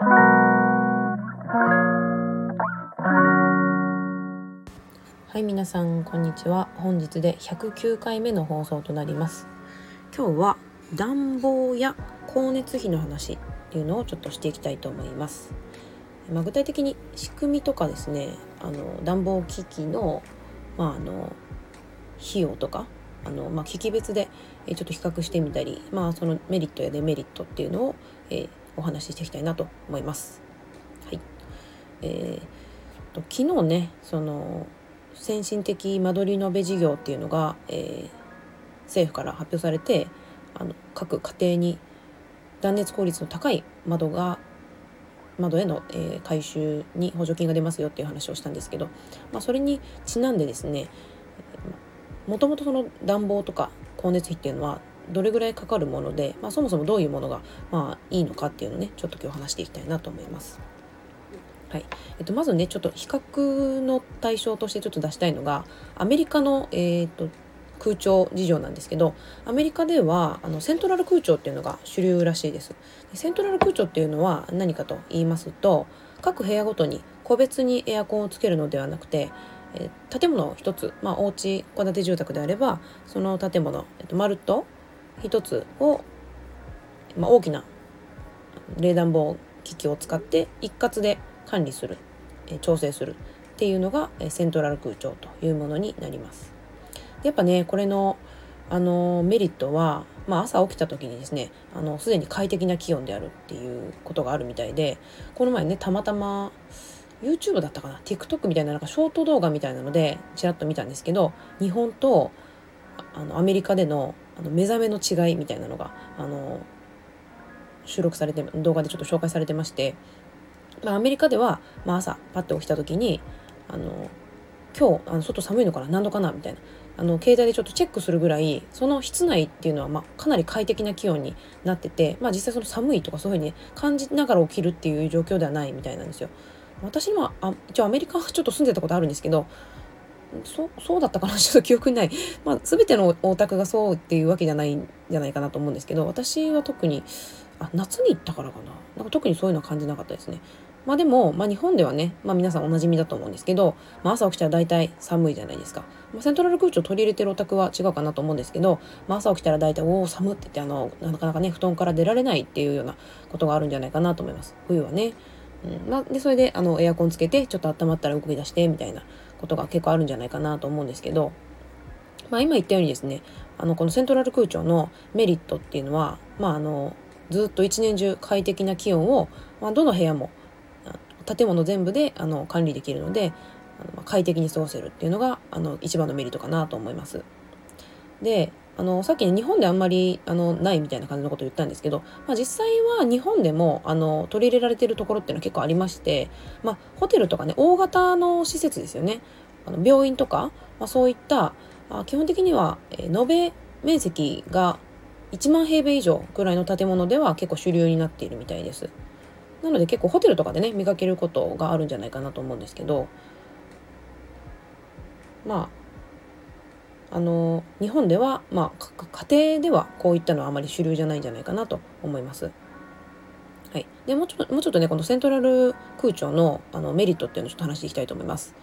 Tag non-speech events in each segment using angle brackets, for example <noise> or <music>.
はい皆さんこんにちは。本日で109回目の放送となります。今日は暖房や光熱費の話っていうのをちょっとしていきたいと思います。まあ、具体的に仕組みとかですねあの暖房機器の,、まあ、あの費用とかあの、まあ、機器別でちょっと比較してみたり、まあ、そのメリットやデメリットっていうのを、えー、お話ししていきたいなと思います。はいえー、と昨日ねその先進的間取り延べ事業っていうのが、えー、政府から発表されてあの各家庭に断熱効率の高い窓が窓への、えー、回収に補助金が出ますよっていう話をしたんですけど、まあ、それにちなんでですねもともとその暖房とか光熱費っていうのはどれぐらいかかるもので、まあ、そもそもどういうものが、まあ、いいのかっていうのをねちょっと今日話していきたいなと思います。はいえっと、まずねちょっと比較の対象としてちょっと出したいのがアメリカの、えー、っと空調事情なんですけどアメリカではあのセントラル空調っていうのが主流らしいですセントラル空調っていうのは何かと言いますと各部屋ごとに個別にエアコンをつけるのではなくてえ建物一つ、まあ、お家戸建て住宅であればその建物、えっと、丸と一つを、まあ、大きな冷暖房機器を使って一括で管理する、え調整するっていうのが、えセントラル空調というものになります。やっぱねこれのあのメリットは、まあ、朝起きた時にですねあのすでに快適な気温であるっていうことがあるみたいでこの前ねたまたま YouTube だったかな？TikTok みたいななんかショート動画みたいなのでちらっと見たんですけど日本とあのアメリカでのあの目覚めの違いみたいなのがあの収録されて動画でちょっと紹介されてまして、まあ、アメリカでは、まあ、朝パッと起きた時にあの今日あの外寒いのかな何度かなみたいなあの携帯でちょっとチェックするぐらいその室内っていうのは、まあ、かなり快適な気温になってて、まあ、実際その寒いとかそういうふうに感じながら起きるっていう状況ではないみたいなんですよ。私もあ一応アメリカはちょっと住んでたことあるんですけどそそうだったかな <laughs> ちょっと記憶にない、まあ、全てのお宅がそうっていうわけじゃないんじゃないかなと思うんですけど私は特にあ夏に行ったからかななんか特にそういうのは感じなかったですね。まあでも、まあ、日本ではね、まあ、皆さんおなじみだと思うんですけど、まあ、朝起きたら大体寒いじゃないですか。まあ、セントラル空調取り入れてるお宅は違うかなと思うんですけど、まあ、朝起きたら大体「おお寒」って言ってあのなかなかね布団から出られないっていうようなことがあるんじゃないかなと思います。冬はね。うんまあ、でそれであのエアコンつけてちょっと温まったら動き出してみたいなことが結構あるんじゃないかなと思うんですけど、まあ、今言ったようにですねあのこのセントラル空調のメリットっていうのは、まあ、あのずっと一年中快適な気温を、まあ、どの部屋も建物全部であの管理できるのであの快適に過ごせるっていうのがあの一番のメリットかなと思います。であのさっきね日本であんまりあのないみたいな感じのことを言ったんですけど、まあ、実際は日本でもあの取り入れられてるところっていうのは結構ありまして、まあ、ホテルとかね大型の施設ですよねあの病院とか、まあ、そういったあ基本的には、え延べ面積が1万平米以上くらいの建物では結構主流になっているみたいです。なので結構ホテルとかでね見かけることがあるんじゃないかなと思うんですけどまああの日本では、まあ、家庭ではこういったのはあまり主流じゃないんじゃないかなと思います。はい、でもうちょっともうちょっとねこのセントラル空調のあのメリットっていうのをちょっと話していきたいと思います。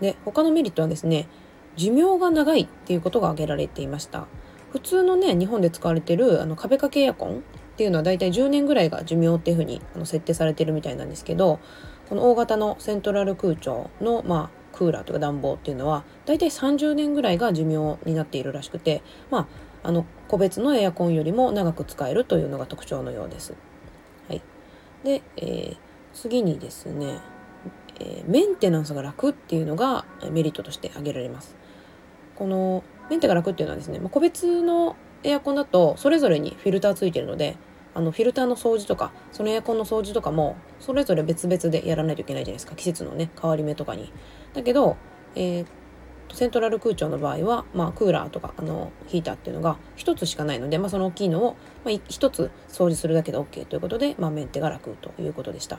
で他のメリットはですね寿命が長いっていうことが挙げられていました。普通のね日本で使われてるあの壁掛けエアコンっていうのは大体10年ぐらいが寿命っていうふうにあの設定されてるみたいなんですけどこの大型のセントラル空調の、まあ、クーラーとか暖房っていうのは大体30年ぐらいが寿命になっているらしくて、まあ、あの個別のエアコンよりも長く使えるというのが特徴のようです。はい、で、えー、次にですね、えー、メンテナンスが楽っていうのがメリットとして挙げられます。このメンテが楽っていうのはですね、まあ、個別のエアコンだとそれぞれにフィルターついてるのであのフィルターの掃除とかそのエアコンの掃除とかもそれぞれ別々でやらないといけないじゃないですか季節のね変わり目とかに。だけど、えー、セントラル空調の場合は、まあ、クーラーとかあのヒーターっていうのが1つしかないので、まあ、その大きいのを、まあ、1つ掃除するだけで OK ということで、まあ、メンテが楽ということでした。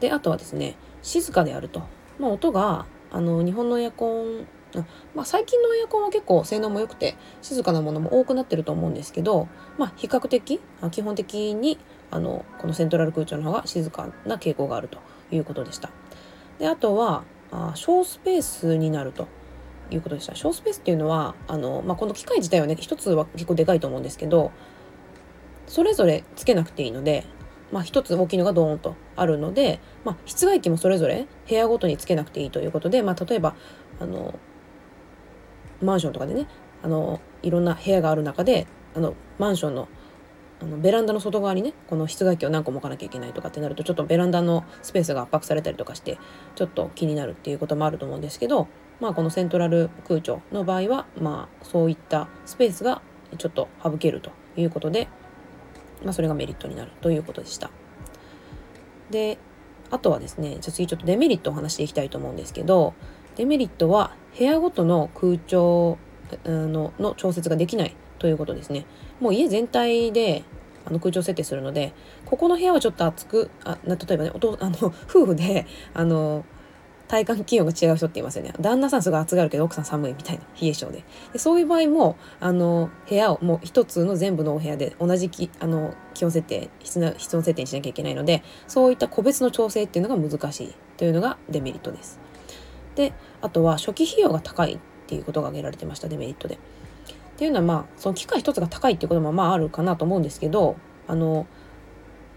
であとはですね静かであると、まあ、音があの日本のエアコンうんまあ、最近のエアコンは結構性能も良くて静かなものも多くなってると思うんですけど、まあ、比較的基本的にあのこのセントラル空調の方が静かな傾向があるということでした。であとはあ小スペースになるということでした。小スペースっていうのはあの、まあ、この機械自体はね一つは結構でかいと思うんですけどそれぞれつけなくていいので、まあ、つ大きいのがドーンとあるので、まあ、室外機もそれぞれ部屋ごとにつけなくていいということで、まあ、例えばあのマンションとかでねあのいろんな部屋がある中であのマンションのあのベランダの外側にねこの室外機を何個も置かなきゃいけないとかってなるとちょっとベランダのスペースが圧迫されたりとかしてちょっと気になるっていうこともあると思うんですけど、まあ、このセントラル空調の場合は、まあ、そういったスペースがちょっと省けるということで、まあ、それがメリットになるということでした。であとはですねじゃ次ちょっとデメリットを話していきたいと思うんですけどデメリットは部屋ごとの空調のの調節ができないということですね。もう家全体であの空調設定するのでここの部屋はちょっと暑くあ例えばねおと <laughs> あの夫婦であの体感気温が違う人っていますよね旦那さんすごい暑がるけど奥さん寒いみたいな冷え性ででそういう場合もあの部屋をもう一つの全部のお部屋で同じきあの気温設定室温設定にしなきゃいけないのでそういった個別の調整っていうのが難しいというのがデメリットです。であとは初期費用が高いっていうことが挙げられてましたデメリットで。っていうのはまあその機械一つが高いっていうこともまああるかなと思うんですけどあの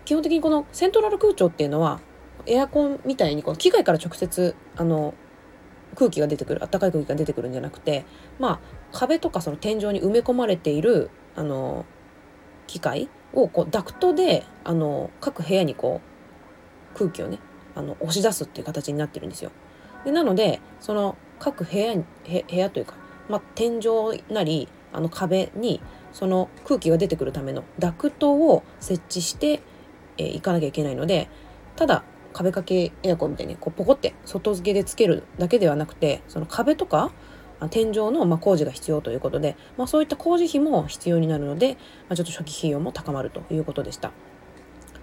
基本的にこのセントラル空調っていうのはエアコンみたいにこの機械から直接あの空気が出てくる暖かい空気が出てくるんじゃなくてまあ壁とかその天井に埋め込まれているあの機械をこうダクトであの各部屋にこう空気をねあの押し出すっていう形になってるんですよ。でなのでその各部屋に部屋というか、まあ、天井なりあの壁にその空気が出てくるためのダクトを設置してえー、かなきゃいけないのでただ壁掛けエアコンみたいにこうポコって外付けでつけるだけではなくてその壁とか天井のま工事が必要ということで、まあ、そういった工事費も必要になるので、まあ、ちょっと初期費用も高まるということでした。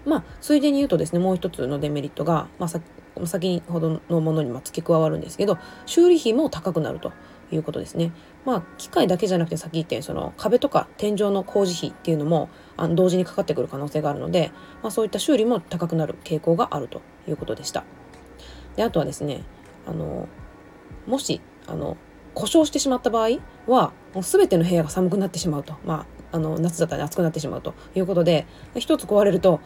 まあ、ついでに言うとですねもう一つのデメリットが、まあ、先ほどのものに付け加わるんですけど修理費も高くなるということですね。まあ機械だけじゃなくてさっき言ったようにその壁とか天井の工事費っていうのもあの同時にかかってくる可能性があるので、まあ、そういった修理も高くなる傾向があるということでした。であとはですねあのもしあの故障してしまった場合はもう全ての部屋が寒くなってしまうと、まあ、あの夏だったら暑くなってしまうということで一つ壊れると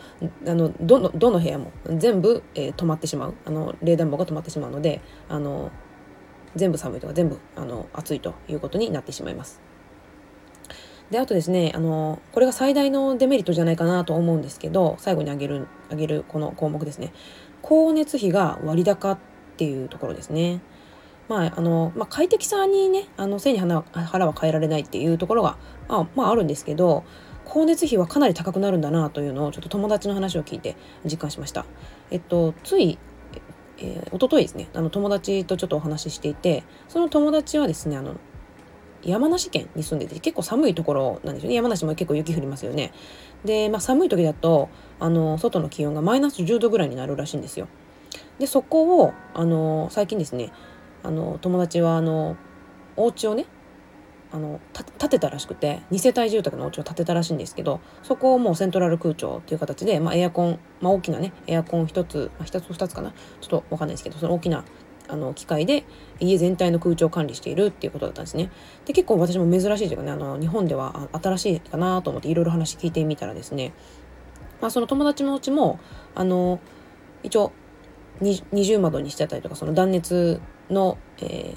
あのどのどの部屋も全部、えー、止まってしまうあの冷暖房が止まってしまうのであの全部寒いとか全部あの暑いということになってしまいます。であとですねあのこれが最大のデメリットじゃないかなと思うんですけど最後に挙げる挙げるこの項目ですね光熱費が割高っていうところですね。まああのまあ、快適さにねあの背に腹は変えられないっていうところがあ,、まあ、あるんですけど光熱費はかなり高くなるんだなというのをちょっと友達の話を聞いて実感しました。えっとついえー、一昨日ですねあの友達とちょっとお話ししていてその友達はですねあの山梨県に住んでて結構寒いところなんですよね。山梨も結構雪降りますよね。で、まあ、寒い時だとあの外の気温がマイナス10度ぐらいになるらしいんですよ。でそこをあの最近ですねあの友達はあのお家をねあの建てたらしくて2世帯住宅のお家を建てたらしいんですけどそこをもうセントラル空調っていう形で、まあ、エアコン、まあ、大きなねエアコン1つ、まあ、1つ2つかなちょっと分かんないですけどその大きなあの機械で家全体の空調を管理しているっていうことだったんですね。で結構私も珍しいというかねあの日本では新しいかなと思っていろいろ話聞いてみたらですね、まあ、その友達のうちもあの一応二重窓にしてたりとかその断熱の、えー、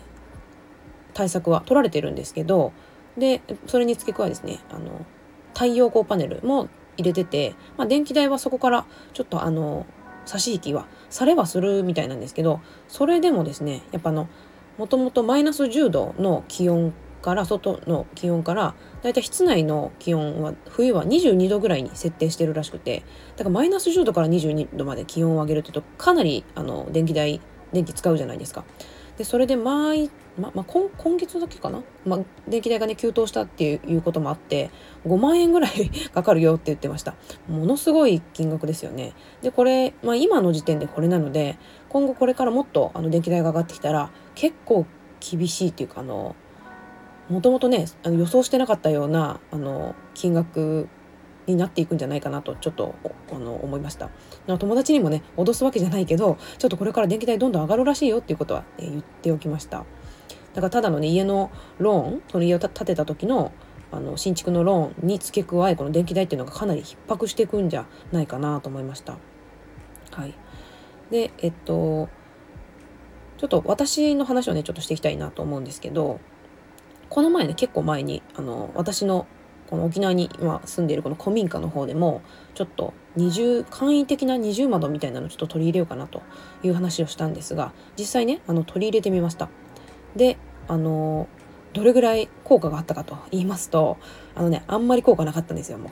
対策は取られてるんですけどでそれに付け加えですねあの太陽光パネルも入れてて、まあ、電気代はそこからちょっとあの差し引きはされはするみたいなんですけどそれでもですねやっぱあのもともとマイナス10度の気温から外の気温からだいたい室内の気温は冬は22度ぐらいに設定してるらしくてだからマイナス10度から22度まで気温を上げるってとかなりあの電気代電気使うじゃないですか。でそれで毎、ままあ、今今月だけかな、まあ、電気代がね急騰したっていうこともあって5万円ぐらい <laughs> かかるよって言ってました。ものすごい金額ですよね。でこれ、まあ、今の時点でこれなので今後これからもっとあの電気代が上がってきたら結構厳しいっていうかあのもともとねあの予想してなかったようなあの金額になっていくんじゃないかなとちょっとあの思いました。友達にもね脅すわけじゃないけどちょっとこれから電気代どんどん上がるらしいよっていうことは、ね、言っておきました。だからただのね家のローンその家を建てた時のあの新築のローンに付け加えこの電気代っていうのがかなり逼迫していくんじゃないかなと思いました。はい。でえっとちょっと私の話をねちょっとしていきたいなと思うんですけどこの前ね結構前にあの私のこの沖縄に今住んでいるこの古民家の方でもちょっと二重簡易的な二重窓みたいなのをちょっと取り入れようかなという話をしたんですが実際ねあの取り入れてみました。であのどれぐらい効果があったかと言いますとあのねあんまり効果なかったんですよ。もう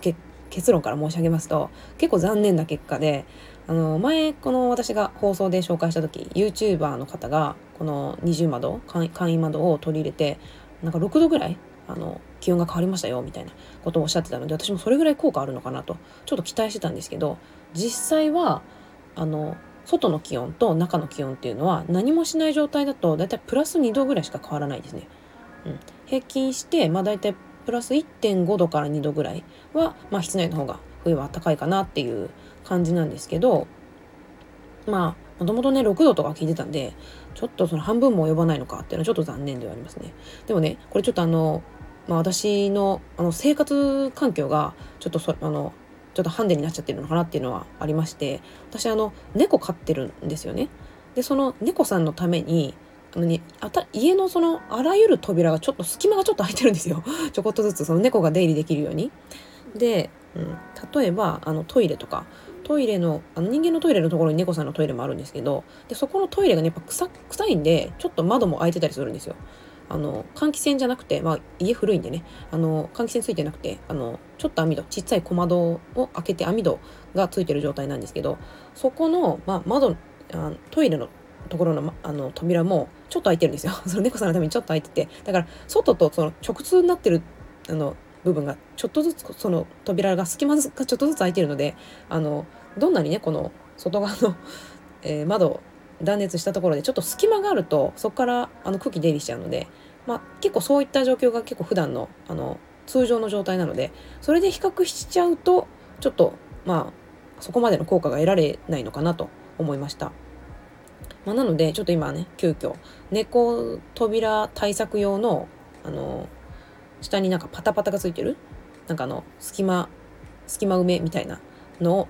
結論から申し上げますと結構残念な結果であの前この私が放送で紹介した時 YouTuber の方がこの二重窓簡易窓を取り入れてなんか6度ぐらいあの気温が変わりましたよみたいなことをおっしゃってたので私もそれぐらい効果あるのかなとちょっと期待してたんですけど実際はあの外の気温と中の気温っていうのは何もしない状態だとだいたいプラス2度ぐらいしか変わらないですね。うん、平均して、まあ、大体プラス1.5度から2度ぐらいは、まあ、室内の方が冬は暖かいかなっていう感じなんですけどまあもともとね6度とか聞いてたんでちょっとその半分も及ばないのかっていうのはちょっと残念ではありますね。でもねこれちょっとあのまあ、私のあの生活環境がちょっとそあのちょっとハンデになっちゃってるのかなっていうのはありまして私あの猫飼ってるんですよね。でその猫さんのためにあのね、あた家のそのあらゆる扉がちょっと隙間がちょっと空いてるんですよ <laughs> ちょこっとずつその猫が出入りできるように。で、うん、例えばあのトイレとかトイレのあの人間のトイレのところに猫さんのトイレもあるんですけどでそこのトイレがねやっぱ臭臭いんでちょっと窓も開いてたりするんですよ。あの換気扇じゃなくて、まあ、家古いんでね。あの換気扇ついてなくてあのちょっと網戸ちっちゃい小窓を開けて網戸がついてる状態なんですけどそこの、まあ、窓あトイレのところのあの扉もちょっと開いてるんですよ。<laughs> その猫さんのためにちょっと開いてて。だから外とその直通になってるあの部分がちょっとずつその扉が隙間がちょっとずつ開いてるのであのどんなにねこの外側の、えー、窓断熱したところでちょっと隙間があるとそこからあの空気出入りしちゃうので、まあ、結構そういった状況が結構普段のあの通常の状態なのでそれで比較しちゃうとちょっとまあそこまでの効果が得られないのかなと思いました。まあ、なのでちょっと今ね急遽猫扉対策用のあの下になんかパタパタがついてる？なんかあの隙間隙間埋めみたいなのを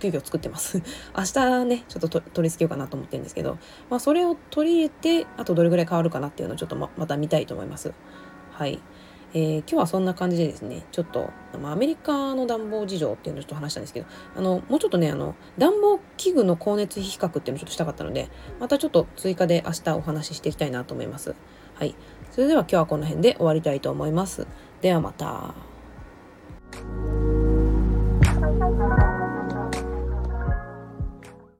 急遽作ってます。<laughs> 明日ねちょっと取り付けようかなと思ってるんですけど、まあ、それを取り入れてあとどれぐらい変わるかなっていうのをちょっとままた見たいと思います。はい。えー、今日はそんな感じでですねちょっと、まあ、アメリカの暖房事情っていうのをちょっと話したんですけどあのもうちょっとねあの暖房器具の光熱費比較っていうのをちょっとしたかったのでまたちょっと追加で明日お話ししていきたいなと思います。はい。それでは今日はこの辺で終わりたいと思います。ではまた。